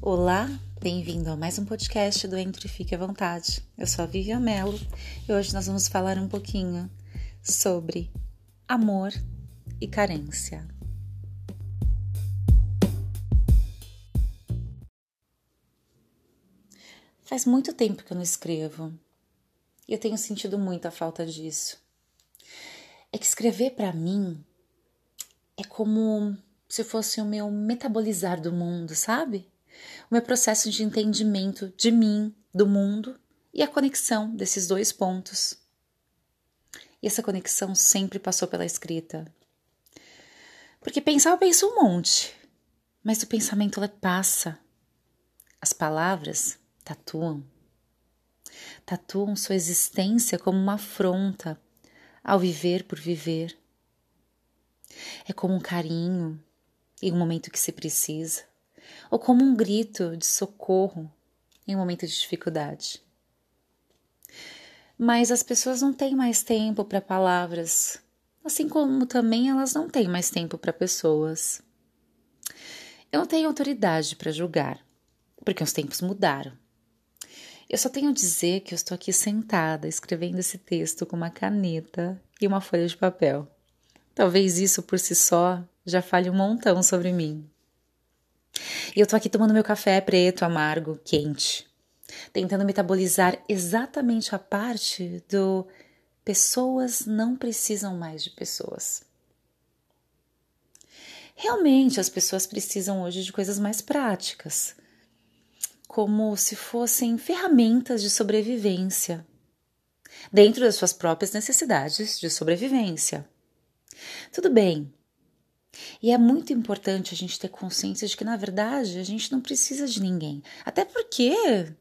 Olá, bem-vindo a mais um podcast do Entre e Fique à Vontade. Eu sou a Vivian Mello e hoje nós vamos falar um pouquinho sobre amor e carência. Faz muito tempo que eu não escrevo e eu tenho sentido muito a falta disso. É que escrever para mim é como se fosse o meu metabolizar do mundo, sabe? O meu processo de entendimento de mim, do mundo e a conexão desses dois pontos. E essa conexão sempre passou pela escrita. Porque pensar eu penso um monte, mas o pensamento passa. As palavras tatuam. Tatuam sua existência como uma afronta ao viver por viver. É como um carinho em um momento que se precisa, ou como um grito de socorro em um momento de dificuldade. Mas as pessoas não têm mais tempo para palavras, assim como também elas não têm mais tempo para pessoas. Eu não tenho autoridade para julgar, porque os tempos mudaram. Eu só tenho a dizer que eu estou aqui sentada escrevendo esse texto com uma caneta e uma folha de papel. Talvez isso por si só já fale um montão sobre mim. E eu tô aqui tomando meu café preto, amargo, quente, tentando metabolizar exatamente a parte do pessoas não precisam mais de pessoas. Realmente as pessoas precisam hoje de coisas mais práticas, como se fossem ferramentas de sobrevivência, dentro das suas próprias necessidades de sobrevivência. Tudo bem, e é muito importante a gente ter consciência de que, na verdade, a gente não precisa de ninguém. Até porque,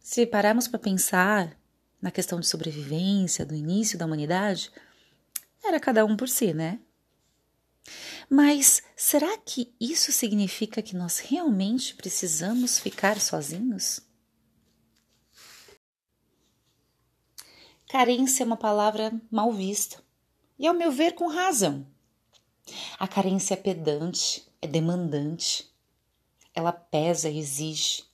se pararmos para pensar na questão de sobrevivência do início da humanidade, era cada um por si, né? Mas será que isso significa que nós realmente precisamos ficar sozinhos? Carência é uma palavra mal vista, e ao meu ver, com razão. A carência é pedante, é demandante. Ela pesa e exige.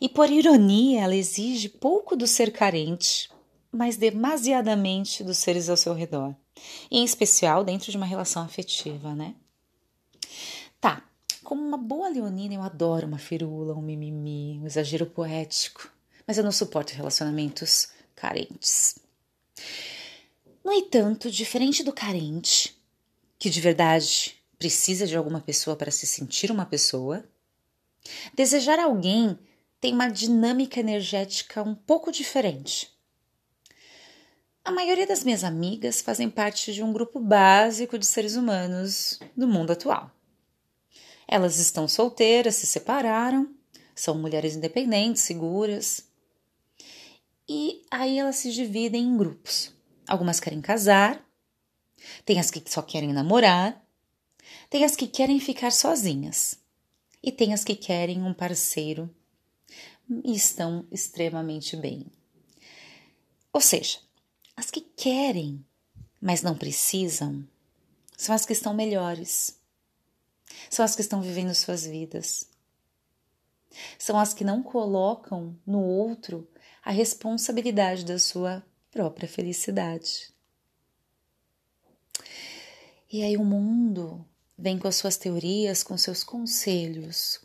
E por ironia, ela exige pouco do ser carente, mas demasiadamente dos seres ao seu redor. em especial dentro de uma relação afetiva, né? Tá, como uma boa leonina, eu adoro uma firula, um mimimi, um exagero poético, mas eu não suporto relacionamentos carentes. No entanto, diferente do carente, que de verdade precisa de alguma pessoa para se sentir uma pessoa. Desejar alguém tem uma dinâmica energética um pouco diferente. A maioria das minhas amigas fazem parte de um grupo básico de seres humanos do mundo atual. Elas estão solteiras, se separaram, são mulheres independentes, seguras. E aí elas se dividem em grupos. Algumas querem casar, tem as que só querem namorar, tem as que querem ficar sozinhas e tem as que querem um parceiro e estão extremamente bem. Ou seja, as que querem, mas não precisam, são as que estão melhores. São as que estão vivendo suas vidas. São as que não colocam no outro a responsabilidade da sua própria felicidade. E aí o mundo vem com as suas teorias, com seus conselhos,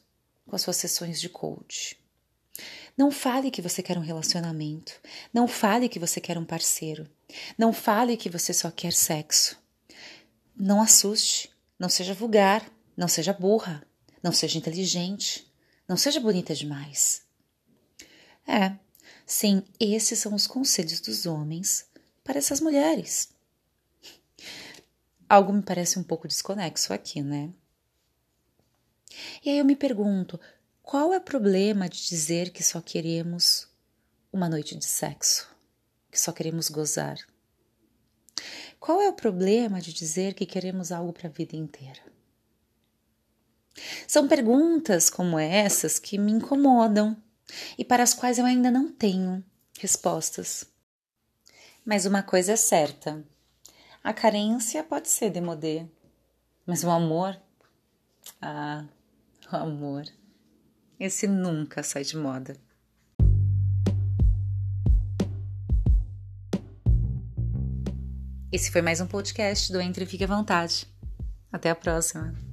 com as suas sessões de coach. Não fale que você quer um relacionamento. Não fale que você quer um parceiro. Não fale que você só quer sexo. Não assuste. Não seja vulgar. Não seja burra. Não seja inteligente. Não seja bonita demais. É, sim, esses são os conselhos dos homens para essas mulheres algo me parece um pouco desconexo aqui, né? E aí eu me pergunto, qual é o problema de dizer que só queremos uma noite de sexo, que só queremos gozar? Qual é o problema de dizer que queremos algo para a vida inteira? São perguntas como essas que me incomodam e para as quais eu ainda não tenho respostas. Mas uma coisa é certa: a carência pode ser demodê, mas o amor, ah, o amor Esse nunca sai de moda. Esse foi mais um podcast do Entre Fique à Vontade. Até a próxima!